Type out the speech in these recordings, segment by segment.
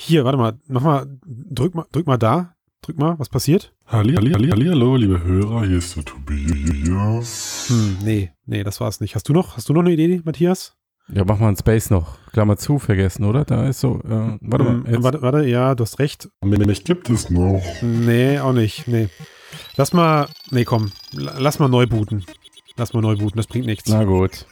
Hier, warte mal, nochmal, drück mal, drück mal da. Drück mal, was passiert? Halli, halli, halli, halli, hallo, liebe Hörer, hier ist der Tobias. Hm, nee, nee, das war's nicht. Hast du noch, hast du noch eine Idee, Matthias? Ja, mach mal einen Space noch. Klammer zu, vergessen, oder? Da ist so, äh, warte mal. Hm, Jetzt. warte, warte, ja, du hast recht. Mich gibt es noch. Nee, auch nicht, nee. Lass mal, nee, komm, la- lass mal neu booten. Lass mal neu booten, das bringt nichts. Na gut.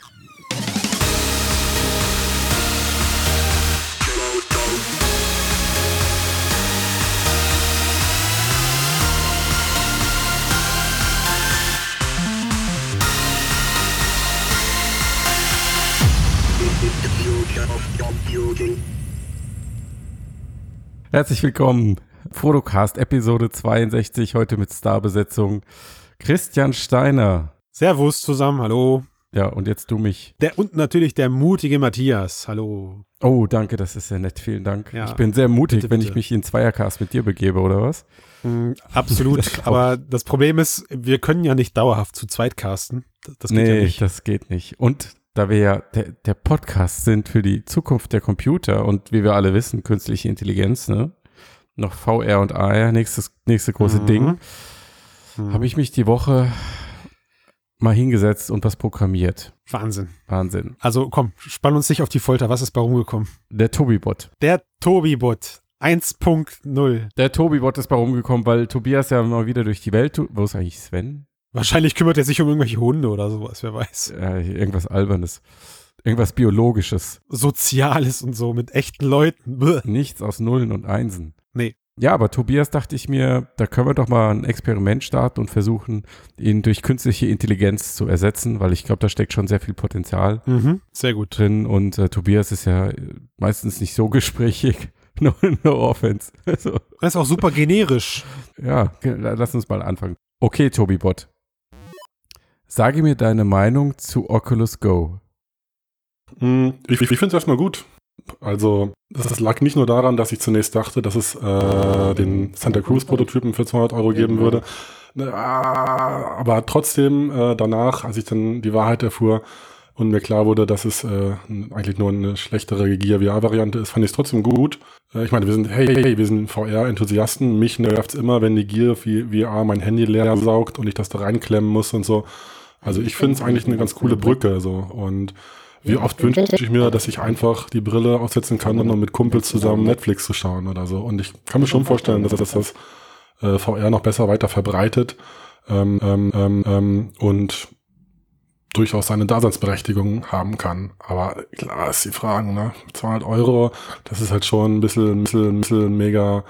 Herzlich willkommen. Fotocast Episode 62, heute mit Starbesetzung. Christian Steiner. Servus zusammen, hallo. Ja, und jetzt du mich. Der, und natürlich der mutige Matthias, hallo. Oh, danke, das ist sehr nett. Vielen Dank. Ja. Ich bin sehr mutig, Bitte, wenn bitte. ich mich in Zweiercast mit dir begebe, oder was? Hm, absolut, Das aber das Problem ist, wir können ja nicht dauerhaft zu zweit casten. Das, das geht nee, ja nicht. das geht nicht. Und da wir ja der, der Podcast sind für die Zukunft der Computer und wie wir alle wissen, künstliche Intelligenz, ne? Noch VR und AR, nächstes, nächste große Mhm. Ding, Hm, habe ich mich die Woche mal hingesetzt und was programmiert. Wahnsinn. Wahnsinn. Also komm, spann uns nicht auf die Folter, was ist bei rumgekommen? Der Tobi-Bot. Der Tobi-Bot 1.0. Der Tobi-Bot ist bei rumgekommen, weil Tobias ja mal wieder durch die Welt, wo ist eigentlich Sven? Wahrscheinlich kümmert er sich um irgendwelche Hunde oder sowas, wer weiß. Äh, irgendwas Albernes. Irgendwas Biologisches. Soziales und so mit echten Leuten. Bäh. Nichts aus Nullen und Einsen. Nee. Ja, aber Tobias dachte ich mir, da können wir doch mal ein Experiment starten und versuchen, ihn durch künstliche Intelligenz zu ersetzen, weil ich glaube, da steckt schon sehr viel Potenzial Mhm, sehr gut. drin und äh, Tobias ist ja meistens nicht so gesprächig. No, no offense. Also, Das ist auch super generisch. ja, lass uns mal anfangen. Okay, Tobi-Bot. Sage mir deine Meinung zu Oculus Go. Hm, Ich, ich, ich finde es erstmal gut. Also, das, lag nicht nur daran, dass ich zunächst dachte, dass es äh, den Santa Cruz-Prototypen für 200 Euro geben würde. Ne, ah, Aber trotzdem äh, danach, als ich dann die Wahrheit erfuhr und mir klar wurde, dass es äh, eigentlich nur eine schlechtere Gear-VR-Variante ist, fand ich es trotzdem gut. Äh, ich meine, wir sind, hey, hey, wir sind VR-Enthusiasten. Mich nervt's immer, wenn die Gear VR mein Handy leer saugt und ich das da reinklemmen muss und so. Also ich finde es eigentlich eine ganz coole Brücke. so Und wie oft wünsche ich mir, dass ich einfach die Brille aufsetzen kann, um mit Kumpels zusammen Netflix zu schauen oder so. Und ich kann mir schon vorstellen, dass das, das äh, VR noch besser weiter verbreitet ähm, ähm, ähm, ähm, und durchaus seine Daseinsberechtigung haben kann. Aber klar ist die Frage, ne? 200 Euro, das ist halt schon ein bisschen, ein bisschen, ein bisschen mega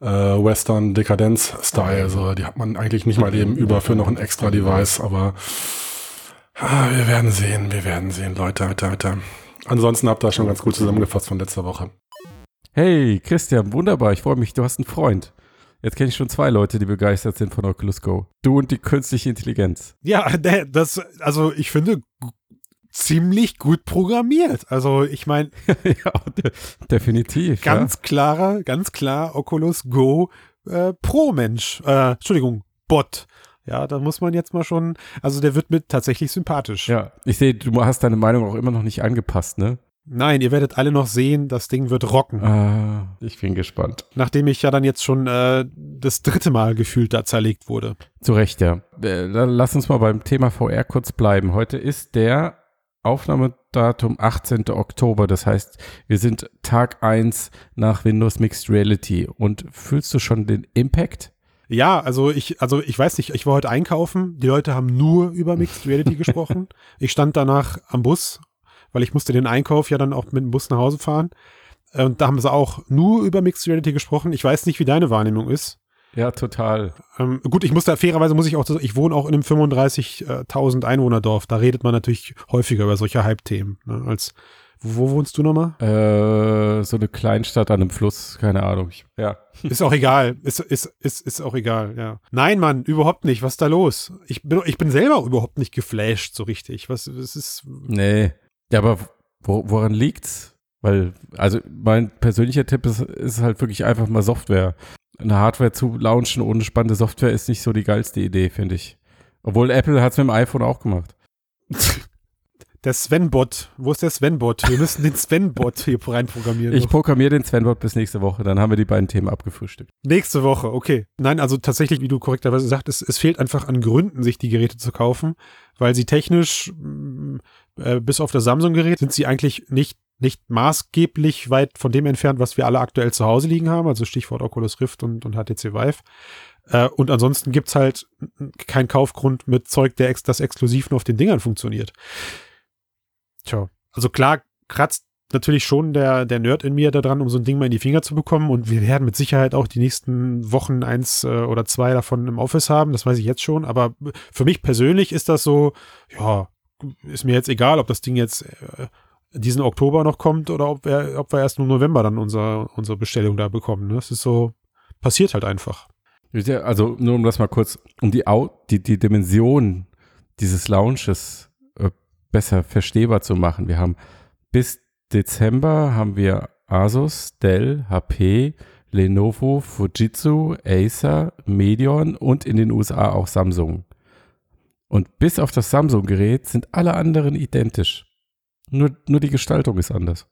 äh, Western Dekadenz-Style. So, die hat man eigentlich nicht mal eben über für noch ein extra Device, aber ah, wir werden sehen, wir werden sehen, Leute, Leute, Leute. Ansonsten habt ihr schon ganz gut zusammengefasst von letzter Woche. Hey, Christian, wunderbar. Ich freue mich, du hast einen Freund. Jetzt kenne ich schon zwei Leute, die begeistert sind von Oculus Go. Du und die künstliche Intelligenz. Ja, das, also ich finde ziemlich gut programmiert. Also ich meine, ja, de definitiv. ganz klarer, ganz klar Oculus Go äh, Pro-Mensch. Äh, Entschuldigung, Bot. Ja, da muss man jetzt mal schon, also der wird mir tatsächlich sympathisch. ja. ja, ich sehe, du hast deine Meinung auch immer noch nicht angepasst, ne? Nein, ihr werdet alle noch sehen, das Ding wird rocken. Ah, ich bin gespannt. Nachdem ich ja dann jetzt schon äh, das dritte Mal gefühlt da zerlegt wurde. Zu Recht, ja. Äh, Dann lass uns mal beim Thema VR kurz bleiben. Heute ist der Aufnahmedatum 18. Oktober. Das heißt, wir sind Tag 1 nach Windows Mixed Reality. Und fühlst du schon den Impact? Ja, also ich, also ich weiß nicht, ich war heute einkaufen, die Leute haben nur über Mixed Reality gesprochen. Ich stand danach am Bus, weil ich musste den Einkauf ja dann auch mit dem Bus nach Hause fahren. Und da haben sie auch nur über Mixed Reality gesprochen. Ich weiß nicht, wie deine Wahrnehmung ist. Ja, total. Ähm, gut, ich muss da fairerweise muss ich auch, ich wohne auch in einem 35.000 Einwohnerdorf. Da redet man natürlich häufiger über solche Hype-Themen. Ne, als wo wohnst du nochmal? Äh, so eine Kleinstadt an einem Fluss, keine Ahnung. Ich, ja. Ist auch egal. Ist, ist, ist, ist auch egal, ja. Nein, Mann, überhaupt nicht. Was ist da los? Ich bin, ich bin selber überhaupt nicht geflasht so richtig. Was, was ist. Nee. Ja, aber wo, woran liegt's? Weil, also mein persönlicher Tipp ist, ist halt wirklich einfach mal Software. Eine Hardware zu launchen ohne spannende Software ist nicht so die geilste Idee, finde ich. Obwohl Apple hat es mit dem iPhone auch gemacht. Der Sven-Bot. Wo ist der Sven-Bot? Wir müssen den Sven-Bot hier reinprogrammieren. Ich programmiere den Sven-Bot bis nächste Woche, dann haben wir die beiden Themen abgefrühstückt. Nächste Woche, okay. Nein, also tatsächlich, wie du korrekterweise sagtest, es fehlt einfach an Gründen, sich die Geräte zu kaufen, weil sie technisch, äh, bis auf das Samsung-Gerät, sind sie eigentlich nicht nicht maßgeblich weit von dem entfernt, was wir alle aktuell zu Hause liegen haben, also Stichwort Oculus Rift und, und HTC Vive. Äh, und ansonsten gibt's halt keinen Kaufgrund mit Zeug, der ex das exklusiv nur auf den Dingern funktioniert. Tja, also klar kratzt natürlich schon der, der Nerd in mir daran, um so ein Ding mal in die Finger zu bekommen. Und wir werden mit Sicherheit auch die nächsten Wochen eins äh, oder zwei davon im Office haben. Das weiß ich jetzt schon. Aber für mich persönlich ist das so, ja, ist mir jetzt egal, ob das Ding jetzt äh, diesen Oktober noch kommt oder ob wir, ob wir erst im November dann unser, unsere Bestellung da bekommen. Ne? Das ist so, passiert halt einfach. Also nur um das mal kurz, um die, die, die Dimension dieses Launches äh, besser verstehbar zu machen. Wir haben bis Dezember haben wir Asus, Dell, HP, Lenovo, Fujitsu, Acer, Medion und in den USA auch Samsung. Und bis auf das Samsung-Gerät sind alle anderen identisch. Nur, nur die Gestaltung ist anders.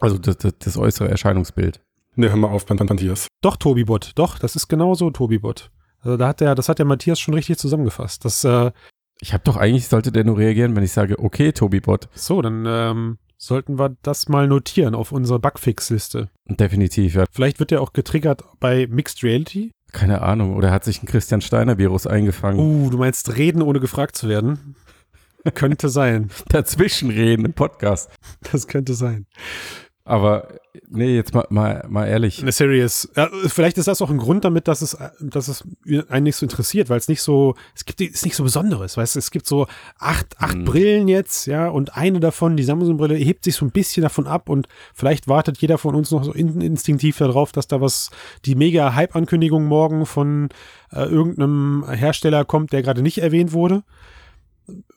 Also das, das, das äußere Erscheinungsbild. Ne, hör mal auf, Matthias. Doch, Tobibot, doch, das ist genauso Tobibot. Also da hat der, das hat der Matthias schon richtig zusammengefasst. Das, äh, ich habe doch eigentlich, sollte der nur reagieren, wenn ich sage, okay, Tobibot. So, dann ähm, sollten wir das mal notieren auf unserer Bugfix-Liste. Definitiv, ja. Vielleicht wird der auch getriggert bei Mixed Reality. Keine Ahnung, oder hat sich ein Christian Steiner-Virus eingefangen. Uh, du meinst reden, ohne gefragt zu werden? Könnte sein. Dazwischenreden im Podcast. Das könnte sein. Aber nee, jetzt mal, mal, mal ehrlich. Eine Series. Ja, vielleicht ist das auch ein Grund damit, dass es, dass es einen nicht so interessiert, weil es nicht so, es gibt, ist nicht so Besonderes, weißt du, es gibt so acht, acht hm. Brillen jetzt, ja, und eine davon, die Samsung-Brille, hebt sich so ein bisschen davon ab und vielleicht wartet jeder von uns noch so in, instinktiv darauf, dass da was, die mega Hype-Ankündigung morgen von äh, irgendeinem Hersteller kommt, der gerade nicht erwähnt wurde.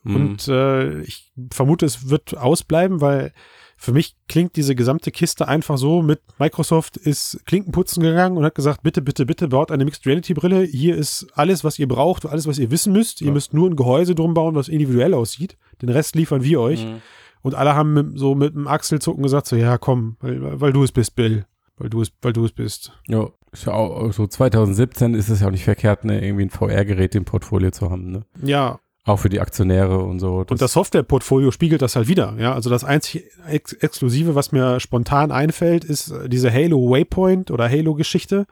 Mhm. Und äh, ich vermute, es wird ausbleiben, weil für mich klingt diese gesamte Kiste einfach so mit Microsoft ist Klinkenputzen gegangen und hat gesagt, bitte, bitte, bitte baut eine Mixed Reality Brille. Hier ist alles, was ihr braucht, alles, was ihr wissen müsst. Ja. Ihr müsst nur ein Gehäuse drum bauen, was individuell aussieht. Den Rest liefern wir euch. Mhm. Und alle haben mit, so mit einem Achselzucken gesagt, so, ja, komm, weil, weil du es bist, Bill. Weil du es, weil du es bist. Ja, so 2017 ist es ja auch nicht verkehrt, ne, irgendwie ein VR-Gerät im Portfolio zu haben, ne? Ja, auch für die Aktionäre und so. Das und das Softwareportfolio spiegelt das halt wieder. Ja, also das einzige Ex Exklusive, was mir spontan einfällt, ist diese Halo Waypoint oder Halo Geschichte.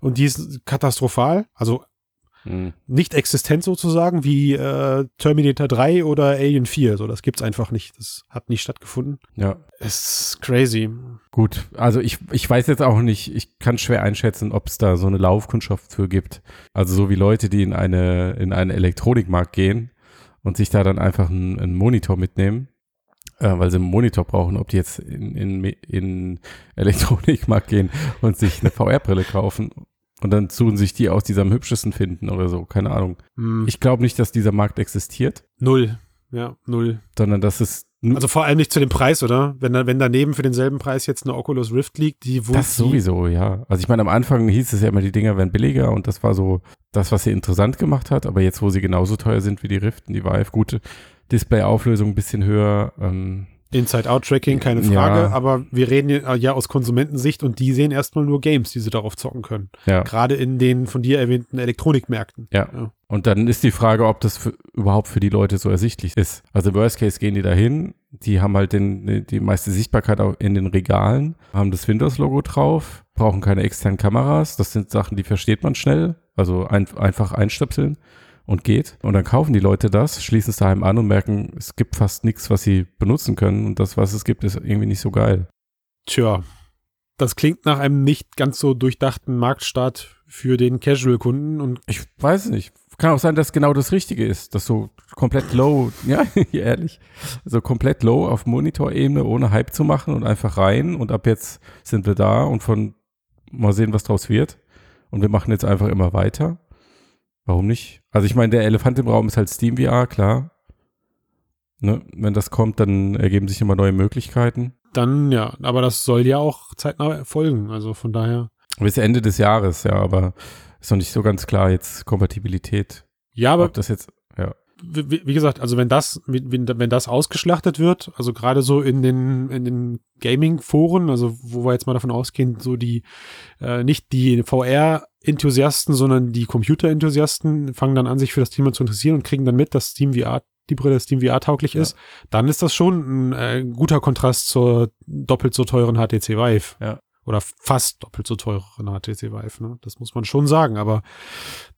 Und die ist katastrophal. Also hm. nicht existent sozusagen wie äh, Terminator 3 oder Alien 4. So, das gibt's einfach nicht. Das hat nicht stattgefunden. Ja. Es ist crazy. Gut, also ich, ich weiß jetzt auch nicht, ich kann schwer einschätzen, ob es da so eine Laufkundschaft für gibt. Also so wie Leute, die in eine, in einen Elektronikmarkt gehen und sich da dann einfach einen, einen Monitor mitnehmen, äh, weil sie einen Monitor brauchen, ob die jetzt in, in, in Elektronikmarkt gehen und sich eine VR-Brille kaufen und dann suchen sich die aus, die am hübschesten finden oder so, keine Ahnung. Hm. Ich glaube nicht, dass dieser Markt existiert. Null. Ja, null. Sondern dass es also vor allem nicht zu dem Preis, oder? Wenn, wenn daneben für denselben Preis jetzt eine Oculus Rift liegt, die wo Das sowieso, ja. Also ich meine, am Anfang hieß es ja immer, die Dinger wären billiger und das war so das, was sie interessant gemacht hat. Aber jetzt, wo sie genauso teuer sind wie die Rift und die Vive, gute Display-Auflösung ein bisschen höher. Ähm, Inside-Out-Tracking, keine Frage, ja. aber wir reden ja aus Konsumentensicht und die sehen erstmal nur Games, die sie darauf zocken können. Ja. Gerade in den von dir erwähnten Elektronikmärkten. Ja. ja. Und dann ist die Frage, ob das für, überhaupt für die Leute so ersichtlich ist. Also Worst Case gehen die dahin, die haben halt den, die meiste Sichtbarkeit auch in den Regalen, haben das Windows-Logo drauf, brauchen keine externen Kameras. Das sind Sachen, die versteht man schnell. Also ein, einfach einstöpseln und geht. Und dann kaufen die Leute das, schließen es daheim an und merken, es gibt fast nichts, was sie benutzen können. Und das, was es gibt, ist irgendwie nicht so geil. Tja, das klingt nach einem nicht ganz so durchdachten Marktstart für den Casual-Kunden. Und ich weiß nicht. Kann auch sein, dass genau das Richtige ist, dass so komplett low, ja, ehrlich, so komplett low auf Monitorebene ohne Hype zu machen und einfach rein und ab jetzt sind wir da und von mal sehen, was draus wird. Und wir machen jetzt einfach immer weiter. Warum nicht? Also ich meine, der Elefant im Raum ist halt Steam VR, klar. Ne? Wenn das kommt, dann ergeben sich immer neue Möglichkeiten. Dann ja, aber das soll ja auch zeitnah erfolgen, also von daher. Bis Ende des Jahres, ja, aber ist noch nicht so ganz klar jetzt Kompatibilität. Ja, aber Ob das jetzt, ja. wie, wie gesagt, also wenn das, wenn, wenn das ausgeschlachtet wird, also gerade so in den, in den Gaming-Foren, also wo wir jetzt mal davon ausgehen, so die, äh, nicht die VR-Enthusiasten, sondern die Computer-Enthusiasten fangen dann an, sich für das Thema zu interessieren und kriegen dann mit, dass Steam VR die Brille Steam VR tauglich ja. ist, dann ist das schon ein äh, guter Kontrast zur doppelt so teuren HTC Vive. Ja. Oder fast doppelt so teuren HTC Vive, ne? Das muss man schon sagen. Aber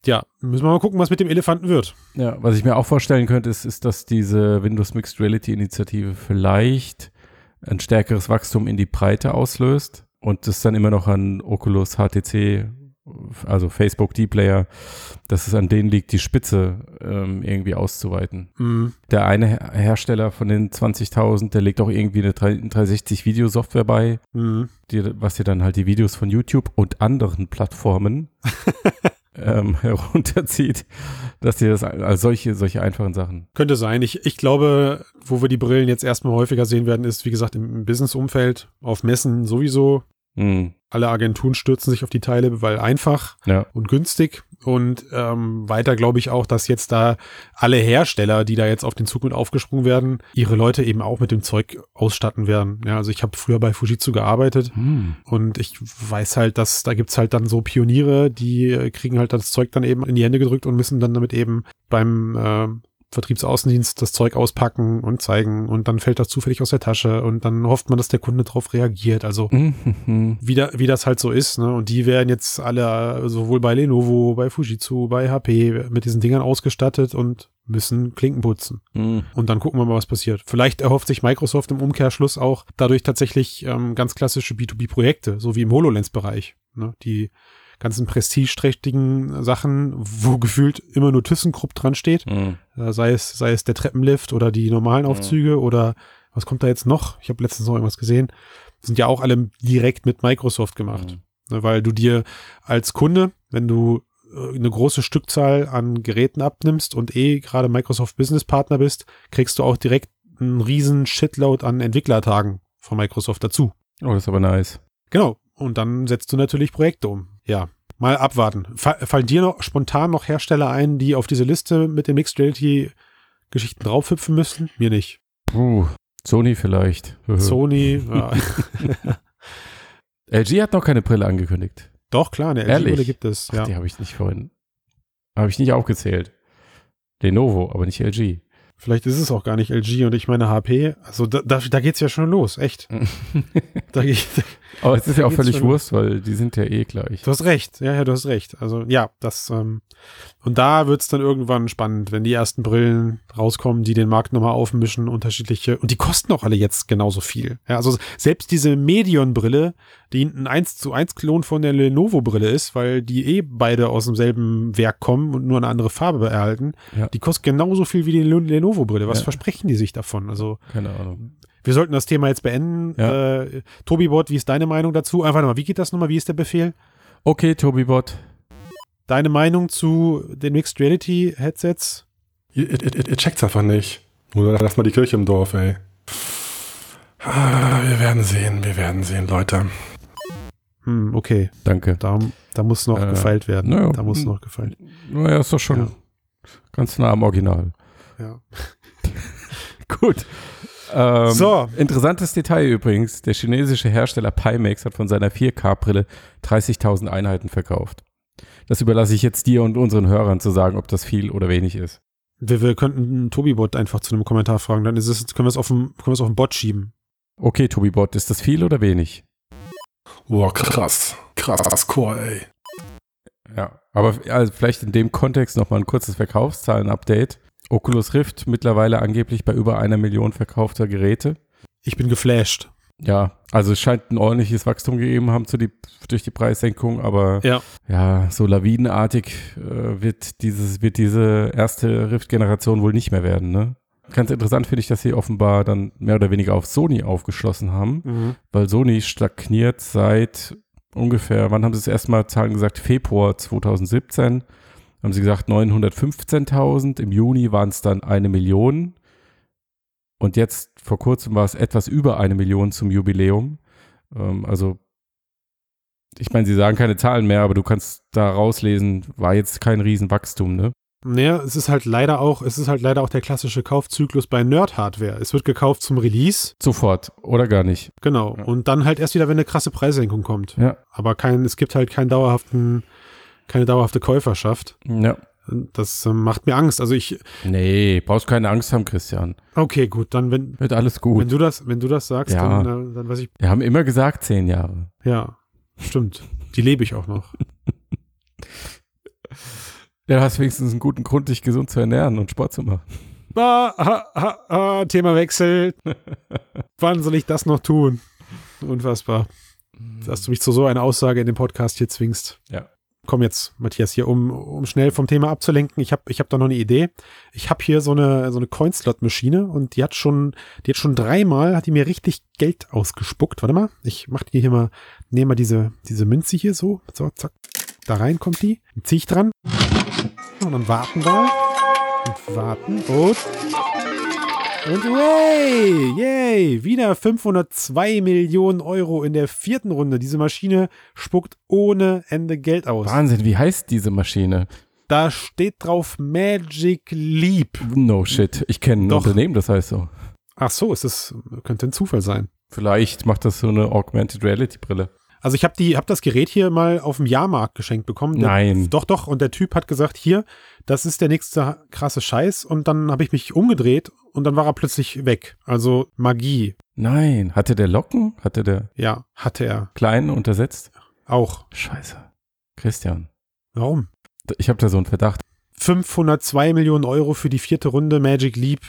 ja, müssen wir mal gucken, was mit dem Elefanten wird. Ja, was ich mir auch vorstellen könnte, ist, ist dass diese Windows Mixed Reality Initiative vielleicht ein stärkeres Wachstum in die Breite auslöst und das dann immer noch an Oculus, HTC also Facebook, D-Player, dass es an denen liegt, die Spitze ähm, irgendwie auszuweiten. Mhm. Der eine Hersteller von den 20.000, der legt auch irgendwie eine 360-Video-Software bei, mhm. die, was dir dann halt die Videos von YouTube und anderen Plattformen ähm, herunterzieht, dass dir das also solche, solche einfachen Sachen. Könnte sein. Ich, ich glaube, wo wir die Brillen jetzt erstmal häufiger sehen werden, ist, wie gesagt, im Business-Umfeld, auf Messen sowieso. Mhm. Alle Agenturen stürzen sich auf die Teile, weil einfach ja. und günstig. Und ähm, weiter glaube ich auch, dass jetzt da alle Hersteller, die da jetzt auf den Zug mit aufgesprungen werden, ihre Leute eben auch mit dem Zeug ausstatten werden. Ja, also ich habe früher bei Fujitsu gearbeitet hm. und ich weiß halt, dass da gibt's halt dann so Pioniere, die kriegen halt das Zeug dann eben in die Hände gedrückt und müssen dann damit eben beim äh, Vertriebsaußendienst das Zeug auspacken und zeigen und dann fällt das zufällig aus der Tasche und dann hofft man, dass der Kunde darauf reagiert. Also Mhm. wie, da, wie das halt so ist. Ne? Und die werden jetzt alle sowohl bei Lenovo, bei Fujitsu, bei HP mit diesen Dingern ausgestattet und müssen Klinken putzen. Mhm. Und dann gucken wir mal, was passiert. Vielleicht erhofft sich Microsoft im Umkehrschluss auch dadurch tatsächlich ähm, ganz klassische B2B-Projekte, so wie im HoloLens-Bereich. Ne? Die ganzen prestigeträchtigen Sachen, wo gefühlt immer nur ThyssenKrupp dran steht. Mhm. Äh, sei es, sei es der Treppenlift oder die normalen Aufzüge oder was kommt da jetzt noch? Ich habe letztens noch irgendwas gesehen. Sind ja auch alle direkt mit Microsoft gemacht. Ne, weil du dir als Kunde, wenn du äh, eine große Stückzahl an Geräten abnimmst und eh gerade Microsoft Business Partner bist, kriegst du auch direkt einen riesen Shitload an Entwicklertagen von Microsoft dazu. Oh, das ist aber nice. Genau. Und dann setzt du natürlich Projekte um. Ja, mal abwarten. Fa fallen dir noch spontan noch Hersteller ein, die auf diese Liste mit den Mixed Reality Geschichten draufhüpfen müssen? Mir nicht. Puh, Sony vielleicht. Sony, ja. LG hat noch keine Brille angekündigt. doch klar, eine? LG-Brille gibt es. Ach, Ja. die habe ich nicht vorhin. Habe ich nicht aufgezählt. Lenovo, aber nicht LG. Vielleicht ist es auch gar nicht LG und ich meine HP. Also da, da, da geht's ja schon los, echt. Da geht, aber es ist ja Da auch völlig Wurst, weil die sind ja eh gleich. du hast recht, ja, ja, du hast recht. Also ja, das ähm, und da wird's dann irgendwann spannend, wenn die ersten Brillen rauskommen, die den Markt nochmal aufmischen, unterschiedliche und die kosten auch alle jetzt genauso viel. Ja, also selbst diese Medion-Brille, die ein 1 zu 1 Klon von der Lenovo-Brille ist, weil die eh beide aus demselben Werk kommen und nur eine andere Farbe erhalten, Ja. die kostet genauso viel wie die Le- Lenovo-Brille. Was Ja. versprechen die sich davon? Also Keine Ahnung. wir sollten das Thema jetzt beenden. Ja. Äh, Tobi Bot, wie ist deine Meinung dazu? Einfach nochmal, wie geht das nochmal? Wie ist der Befehl? Okay, Tobi-Bot. Deine Meinung zu den Mixed Reality Headsets? Ihr, ihr, ihr, ihr checkt's einfach nicht. Oder lass mal die Kirche im Dorf, ey. Ah, wir werden sehen, wir werden sehen, Leute. Hm, okay. Danke. Da, da muss noch Äh, gefeilt werden. naja. Da muss noch gefeilt. Naja, ist doch schon Ja. ganz nah am Original. Ja. Gut. Ähm, So. Interessantes Detail übrigens. Der chinesische Hersteller Pimax hat von seiner 4K-Brille 30.000 Einheiten verkauft. Das überlasse ich jetzt dir und unseren Hörern zu sagen, ob das viel oder wenig ist. Wir, wir könnten Tobi-Bot einfach zu einem Kommentar fragen. Dann ist es, können wir es auf den, können wir es auf den Bot schieben. Okay, Tobi Bot, ist das viel oder wenig? Boah, krass. Krass, Core, ey. Ja, aber also vielleicht in dem Kontext nochmal ein kurzes Verkaufszahlen-Update. Oculus Rift mittlerweile angeblich bei über einer Million verkaufter Geräte. Ich bin geflasht. Ja, also es scheint ein ordentliches Wachstum gegeben haben zu die, durch die Preissenkung, aber Ja. ja, so lawinenartig äh, wird dieses, wird diese erste Rift-Generation wohl nicht mehr werden, ne? Ganz interessant finde ich, dass sie offenbar dann mehr oder weniger auf Sony aufgeschlossen haben, Mhm. weil Sony stagniert seit ungefähr, wann haben sie das erste Mal Zahlen gesagt? Februar 2017 haben sie gesagt 915.000, im Juni waren es dann eine Million und jetzt vor kurzem war es etwas über eine Million zum Jubiläum. Ähm, also ich meine, sie sagen keine Zahlen mehr, aber du kannst da rauslesen, war jetzt kein Riesenwachstum, ne? Naja, es ist halt leider auch, es ist halt leider auch der klassische Kaufzyklus bei Nerd-Hardware. Es wird gekauft zum Release, Sofort oder gar nicht. genau. Ja. Und dann halt erst wieder, wenn eine krasse Preissenkung kommt. Ja. Aber kein, es gibt halt keinen dauerhaften, keine dauerhafte Käuferschaft. Ja. Das ähm, macht mir Angst. Also ich, Nee, brauchst keine Angst haben, Christian. okay, gut, dann wenn, Wird alles wenn gut. du das, wenn du das sagst, Ja. dann, äh, dann weiß ich, Wir haben immer gesagt, zehn Jahre. ja, stimmt. Die lebe ich auch noch. Ja, du hast wenigstens einen guten Grund, dich gesund zu ernähren und Sport zu machen. Ah, ah, ah, ah, Thema Wechsel. Wann soll ich das noch tun? Unfassbar. Dass du mich zu so einer Aussage in dem Podcast hier zwingst. Ja. Komm jetzt, Matthias, hier, um, um schnell vom Thema abzulenken. Ich habe ich hab da noch eine Idee. Ich habe hier so eine, so eine Coinslot-Maschine und die hat schon, die hat schon dreimal, hat die mir richtig Geld ausgespuckt. Warte mal, ich mach die hier mal, nehme mal diese, diese Münze hier so, so, zack. Da rein kommt die, zieh ich dran. Und dann warten wir. Und warten. Und und yay, yay, wieder 502 Millionen Euro in der vierten Runde. Diese Maschine spuckt ohne Ende Geld aus. Wahnsinn, wie heißt diese Maschine? Da steht drauf Magic Leap. No shit. Ich kenne ein Doch. Unternehmen, das heißt so. Ach so, ist das könnte ein Zufall sein. Vielleicht macht das so eine Augmented Reality Brille. Also ich habe die, habe das Gerät hier mal auf dem Jahrmarkt geschenkt bekommen. Der, Nein. Doch, doch. Und der Typ hat gesagt, hier, das ist der nächste krasse Scheiß. Und dann habe ich mich umgedreht und dann war er plötzlich weg. Also Magie. Nein. Hatte der Locken? Hatte der Ja, hatte er Kleinen untersetzt? auch. Scheiße. Christian. Warum? Ich habe da so einen Verdacht. 502 Millionen Euro für die vierte Runde Magic Leap.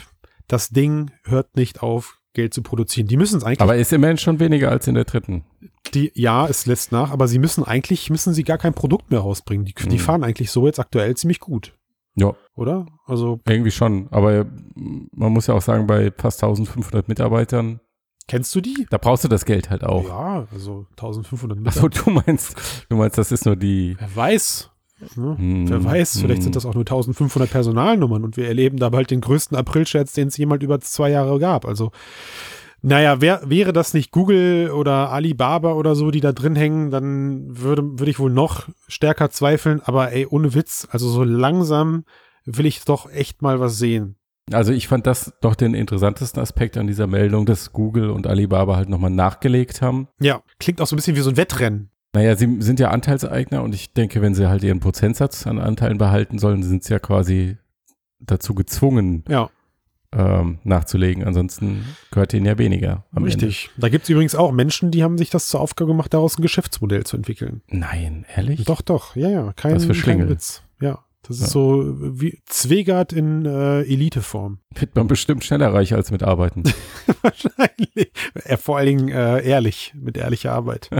Das Ding hört nicht auf, Geld zu produzieren. Die müssen es eigentlich, Aber ist immerhin schon weniger als in der dritten. Die, ja, es lässt nach, aber sie müssen eigentlich, müssen sie gar kein Produkt mehr rausbringen. Die, die Mhm. fahren eigentlich so jetzt aktuell ziemlich gut, Ja, oder? Also, irgendwie schon. Aber man muss ja auch sagen, bei fast 1500 Mitarbeitern, kennst du die? da brauchst du das Geld halt auch. Ja, also 1500 Meter. Achso, du meinst, du meinst, das ist nur die. Wer weiß. Ne? Hm, Wer weiß, vielleicht hm. sind das auch nur 1500 Personalnummern und wir erleben da bald den größten April-Scherz, den es jemals über zwei Jahre gab. Also, naja, wär, wäre das nicht Google oder Alibaba oder so, die da drin hängen, dann würde, würde ich wohl noch stärker zweifeln. Aber ey, ohne Witz, also so langsam will ich doch echt mal was sehen. Also ich fand das doch den interessantesten Aspekt an dieser Meldung, dass Google und Alibaba halt nochmal nachgelegt haben. Ja, klingt auch so ein bisschen wie so ein Wettrennen. Naja, sie sind ja Anteilseigner und ich denke, wenn sie halt ihren Prozentsatz an Anteilen behalten sollen, sind sie ja quasi dazu gezwungen, Ja, ähm, nachzulegen. Ansonsten gehört ihnen ja weniger. richtig. Da gibt es übrigens auch Menschen, die haben sich das zur Aufgabe gemacht, daraus ein Geschäftsmodell zu entwickeln. Ende. Nein, ehrlich? Doch, doch, ja, ja. Kein, Was für kein. Witz. Ja, das ist Ja. so wie Zwegert in äh, Eliteform. Wird man bestimmt schneller reich als mit Arbeiten. Wahrscheinlich. Er vor allen Dingen äh, ehrlich, mit ehrlicher Arbeit.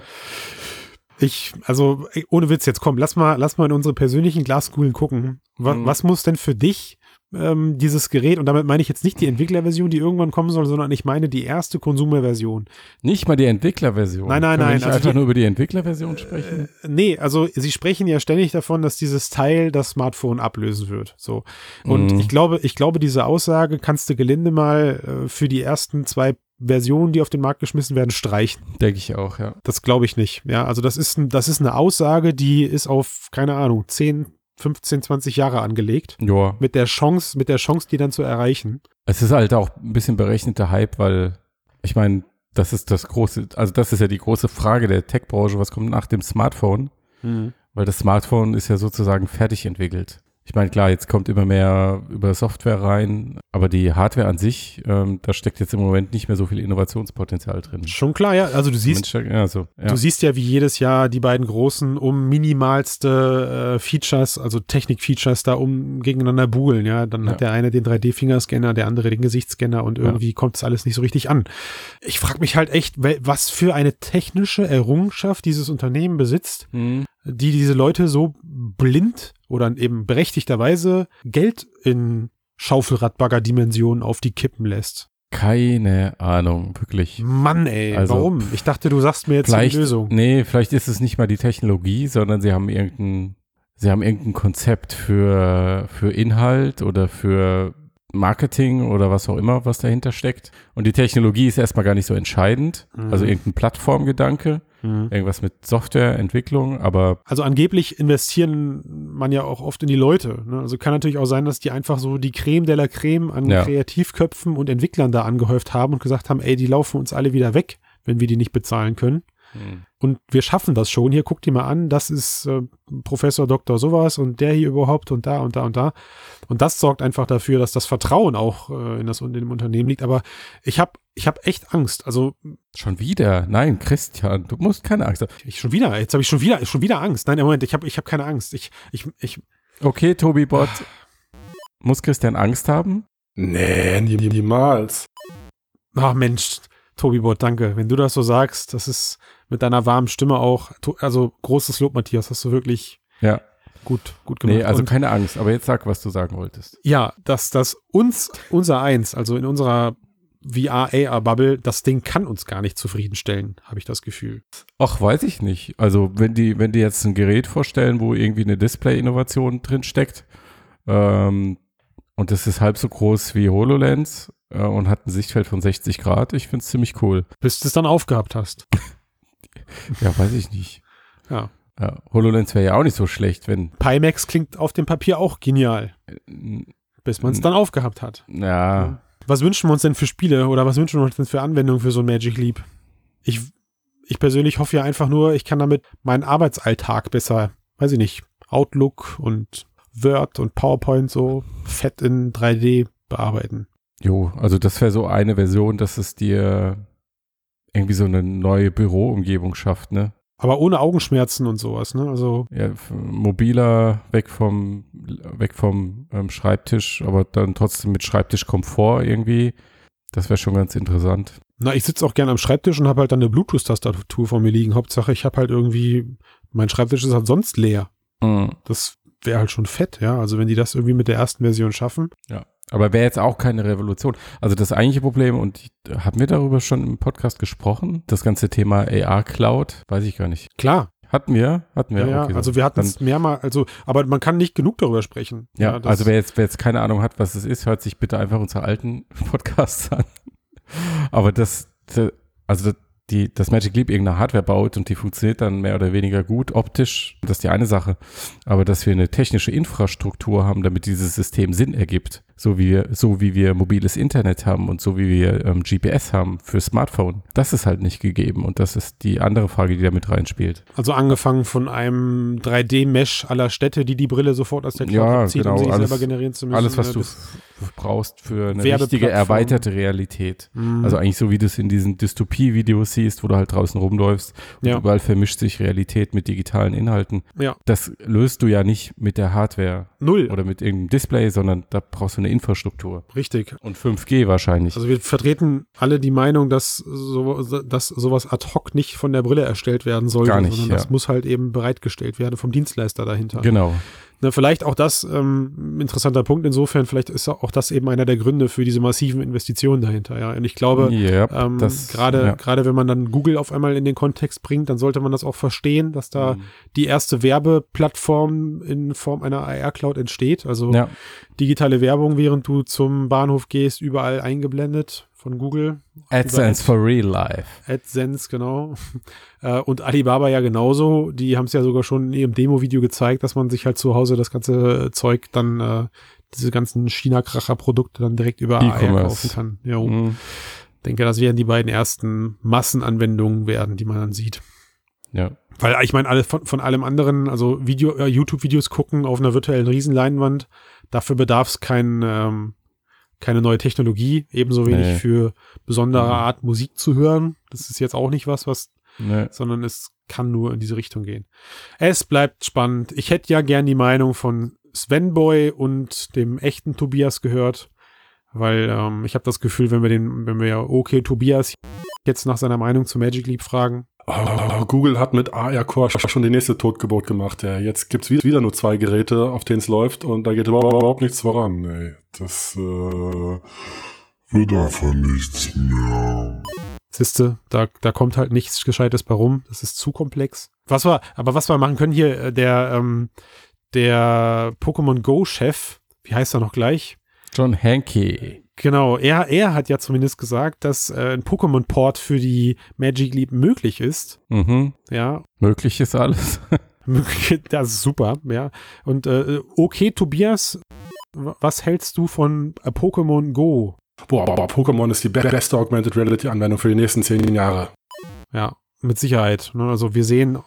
Ich, also ohne Witz, jetzt komm, lass mal, lass mal in unsere persönlichen Glaskugeln gucken. Was, Mhm. was muss denn für dich ähm, dieses Gerät, und damit meine ich jetzt nicht die Entwicklerversion, die irgendwann kommen soll, sondern ich meine die erste Konsumerversion. Nicht mal die Entwicklerversion. Nein, nein, Können nein, Nicht also einfach die- nur über die Entwicklerversion sprechen. Äh, nee, also sie sprechen ja ständig davon, dass dieses Teil das Smartphone ablösen wird. So. Und Mhm. ich glaube, ich glaube, diese Aussage kannst du gelinde mal äh, für die ersten zwei Versionen, die auf den Markt geschmissen werden, streichen. Denke ich auch, ja. Das glaube ich nicht. Ja, also das ist, ein, das ist eine Aussage, die ist auf, keine Ahnung, 10, 15, 20 Jahre angelegt. Ja. Mit der Chance, mit der Chance, die dann zu erreichen. Es ist halt auch ein bisschen berechneter Hype, weil ich meine, das ist das große, also das ist ja die große Frage der Tech-Branche, was kommt nach dem Smartphone? Weil das Smartphone ist ja sozusagen fertig entwickelt. Ich meine, klar, jetzt kommt immer mehr über Software rein, aber die Hardware an sich, ähm, da steckt jetzt im Moment nicht mehr so viel Innovationspotenzial drin. Schon klar, ja. Also du siehst, Mensch, ja, so, ja. Du siehst ja wie jedes Jahr die beiden großen um minimalste äh, Features, also Technik-Features da um gegeneinander buhlen, ja. Dann hat Ja. der eine den 3D-Fingerscanner, der andere den Gesichtsscanner und irgendwie kommt es alles nicht so richtig an. Ich frage mich halt echt, was für eine technische Errungenschaft dieses Unternehmen besitzt, Hm. Die diese Leute so blind oder eben berechtigterweise Geld in Schaufelradbagger-Dimensionen auf die Kippen lässt. Keine Ahnung, wirklich. Mann, ey, Also, warum? Ich dachte, du sagst mir jetzt die Lösung. nee, vielleicht ist es nicht mal die Technologie, sondern sie haben irgendein, sie haben irgendein Konzept für, für Inhalt oder für Marketing oder was auch immer, was dahinter steckt. Und die Technologie ist erstmal gar nicht so entscheidend, Mhm. also irgendein Plattformgedanke. Mhm. Irgendwas mit Softwareentwicklung, aber Also angeblich investieren man ja auch oft in die Leute. Ne? Also kann natürlich auch sein, dass die einfach so die Creme de la Creme an Ja. Kreativköpfen und Entwicklern da angehäuft haben und gesagt haben, ey, die laufen uns alle wieder weg, wenn wir die nicht bezahlen können. Und wir schaffen das schon. Hier, guck dir mal an, das ist äh, Professor Doktor sowas und der hier überhaupt und da und da und da. Und das sorgt einfach dafür, dass das Vertrauen auch äh, in, das, in dem Unternehmen liegt. Aber ich habe ich hab echt Angst. Also schon wieder. Nein, Christian, du musst keine Angst haben. ich schon wieder, jetzt habe ich schon wieder, schon wieder Angst. Nein, im Moment, ich habe ich hab keine Angst. Ich, ich, ich, Okay, Tobi Bot, muss Christian Angst haben? Nee, nie- niemals. ach Mensch, Tobi Bott, danke. Wenn du das so sagst, das ist mit deiner warmen Stimme auch, also großes Lob, Matthias, hast du wirklich Ja. gut, gut gemacht. Nee, also Und keine Angst, aber jetzt sag, was du sagen wolltest. ja, dass das uns, unser Eins, also in unserer VR-AR-Bubble, das Ding kann uns gar nicht zufriedenstellen, habe ich das Gefühl. Ach, weiß ich nicht. Also, wenn die, wenn die jetzt ein Gerät vorstellen, wo irgendwie eine Display-Innovation drin steckt, ähm, und das ist halb so groß wie HoloLens äh, und hat ein Sichtfeld von 60 Grad, ich finde es ziemlich cool. Bis du es dann aufgehabt hast. Ja, weiß ich nicht. Ja. Ja, HoloLens wäre ja auch nicht so schlecht, wenn. Pimax klingt auf dem Papier auch genial, bis man es dann aufgehabt hat. Ja, Was wünschen wir uns denn für Spiele oder was wünschen wir uns denn für Anwendungen für so ein Magic Leap? Ich, ich persönlich hoffe ja einfach nur, ich kann damit meinen Arbeitsalltag besser, weiß ich nicht, Outlook und Word und PowerPoint so fett in 3D bearbeiten. jo, also das wäre so eine Version, dass es dir irgendwie so eine neue Büroumgebung schafft, ne? Aber ohne Augenschmerzen und sowas, ne? Also, Ja, mobiler, weg vom, weg vom ähm, Schreibtisch, aber dann trotzdem mit Schreibtischkomfort irgendwie. Das wäre schon ganz interessant. na, ich sitze auch gerne am Schreibtisch und habe halt dann eine Bluetooth-Tastatur vor mir liegen. Hauptsache, ich habe halt irgendwie, mein Schreibtisch ist halt sonst leer. Mhm. Das wäre halt schon fett, ja. Also, wenn die das irgendwie mit der ersten Version schaffen. Ja. Aber wäre jetzt auch keine Revolution. Also das eigentliche Problem, und haben wir darüber schon im Podcast gesprochen? Das ganze Thema AR-Cloud? Weiß ich gar nicht. Klar, Hatten wir? Hatten wir? Ja, ja, Okay, also wir hatten es mehrmals, also, aber man kann nicht genug darüber sprechen. Ja, das- also wer jetzt, wer jetzt keine Ahnung hat, was es ist, hört sich bitte einfach unsere alten Podcasts an. Aber das, das- also die, das Magic Leap irgendeine Hardware baut und die funktioniert dann mehr oder weniger gut optisch, das ist die eine Sache. Aber dass wir eine technische Infrastruktur haben, damit dieses System Sinn ergibt, so wie wir, so wie wir mobiles Internet haben und so wie wir ähm, GPS haben für Smartphone, das ist halt nicht gegeben. Und das ist die andere Frage, die da mit reinspielt. also angefangen von einem 3D-Mesh aller Städte, die die Brille sofort aus der Cloud Ja, abzieht, genau, um sich alles- selber generieren zu müssen. Alles, was ne, du brauchst für eine richtige erweiterte Realität. Mhm. Also eigentlich so, wie du es in diesen Dystopie-Videos siehst, wo du halt draußen rumläufst und Ja. überall vermischt sich Realität mit digitalen Inhalten. Ja. Das löst du ja nicht mit der Hardware Null, oder mit irgendeinem Display, sondern da brauchst du eine Infrastruktur. richtig. Und 5G wahrscheinlich. Also wir vertreten alle die Meinung, dass, so, dass sowas ad hoc nicht von der Brille erstellt werden sollte, Gar nicht, sondern ja. das muss halt eben bereitgestellt werden vom Dienstleister dahinter. genau. Ne, vielleicht auch das ähm, interessanter Punkt insofern, vielleicht ist auch das eben einer der Gründe für diese massiven Investitionen dahinter. Ja, und ich glaube, ja, ähm, gerade ja. gerade wenn man dann Google auf einmal in den Kontext bringt, dann sollte man das auch verstehen, dass da Mhm. die erste Werbeplattform in Form einer AR-Cloud entsteht. Also ja, digitale Werbung, während du zum Bahnhof gehst, überall eingeblendet von Google. AdSense for real life. AdSense, genau. Äh, Und Alibaba ja genauso. Die haben es ja sogar schon in ihrem Demo-Video gezeigt, dass man sich halt zu Hause das ganze Zeug dann, äh, diese ganzen China-Kracher-Produkte dann direkt über E-Commerce. kaufen kann. Jo. Mhm. denke, das werden die beiden ersten Massenanwendungen werden, die man dann sieht. Ja. Weil ich meine, alles von, von allem anderen, also Video, äh, YouTube-Videos gucken auf einer virtuellen Riesenleinwand, dafür bedarf es kein, ähm, keine neue Technologie, ebenso wenig Nee. für besondere Mhm. Art Musik zu hören. Das ist jetzt auch nicht was, was, Ne. sondern es kann nur in diese Richtung gehen. Es bleibt spannend. Ich hätte ja gern die Meinung von Sven Boy und dem echten Tobias gehört, weil ähm, ich habe das Gefühl, wenn wir den, wenn wir ja okay Tobias jetzt nach seiner Meinung zu Magic Leap fragen, Oh, Google hat mit AR Core schon die nächste Totgeburt gemacht. Ja. Jetzt gibt's wieder, wieder nur zwei Geräte, auf denen es läuft und da geht überhaupt, überhaupt nichts voran. Ey. Das äh, wird einfach nichts mehr. Siehste, da, da kommt halt nichts Gescheites bei rum. Das ist zu komplex. Was wir, aber was wir machen können hier, äh, der, ähm, der Pokémon Go-Chef, wie heißt er noch gleich? John Hankey. Genau, er, er hat ja zumindest gesagt, dass äh, ein Pokémon-Port für die Magic Leap möglich ist. Mhm. Ja, Möglich ist alles. möglich- das ist super, ja. Und äh, okay, Tobias, was hältst du von äh, Pokémon Go? Boah, boah, Pokémon ist die be- beste Augmented Reality Anwendung für die nächsten zehn Jahre. Ja, mit Sicherheit. Ne? Also wir sehen,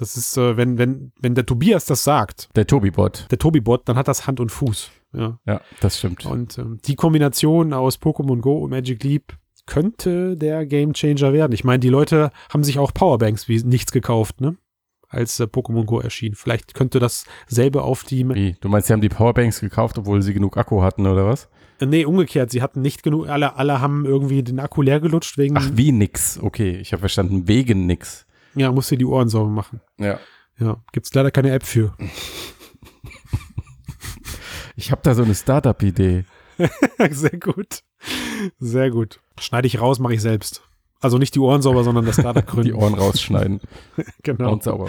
das ist, äh, wenn, wenn, wenn der Tobias das sagt, Der Tobi-Bot. der Tobi-Bot, dann hat das Hand und Fuß. Ja. Ja, das stimmt. Und ähm, die Kombination aus Pokémon Go und Magic Leap könnte der Game Changer werden. Ich meine, die Leute haben sich auch Powerbanks wie nichts gekauft, ne? Als äh, Pokémon Go erschien. Vielleicht könnte dasselbe auf die. Wie? Du meinst, sie haben die Powerbanks gekauft, obwohl sie genug Akku hatten, oder was? Äh, nee, umgekehrt. Sie hatten nicht genug. Alle, alle haben irgendwie den Akku leer gelutscht wegen. Ach, wie nix. Okay, ich habe verstanden, wegen nix. Ja, musst dir die Ohren sauber machen. Ja. Ja, gibt's leider keine App für. Ich habe da so eine Startup-Idee. Sehr gut. Sehr gut. Schneide ich raus, mache ich selbst. Also nicht die Ohren sauber, sondern das Startup gründen. Die Ohren rausschneiden genau. und sauber.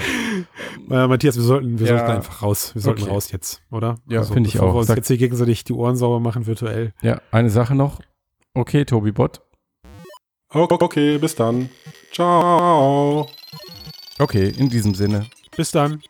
Äh, Matthias, wir sollten, wir Ja. sollten einfach raus. Wir sollten Okay. raus jetzt, oder? Also, Ja, finde ich auch. Wir uns Sag- jetzt hier gegenseitig die Ohren sauber machen virtuell. Ja, eine Sache noch. Okay, Tobi-Bot. Okay, okay, bis dann. Ciao. Okay, in diesem Sinne. Bis dann.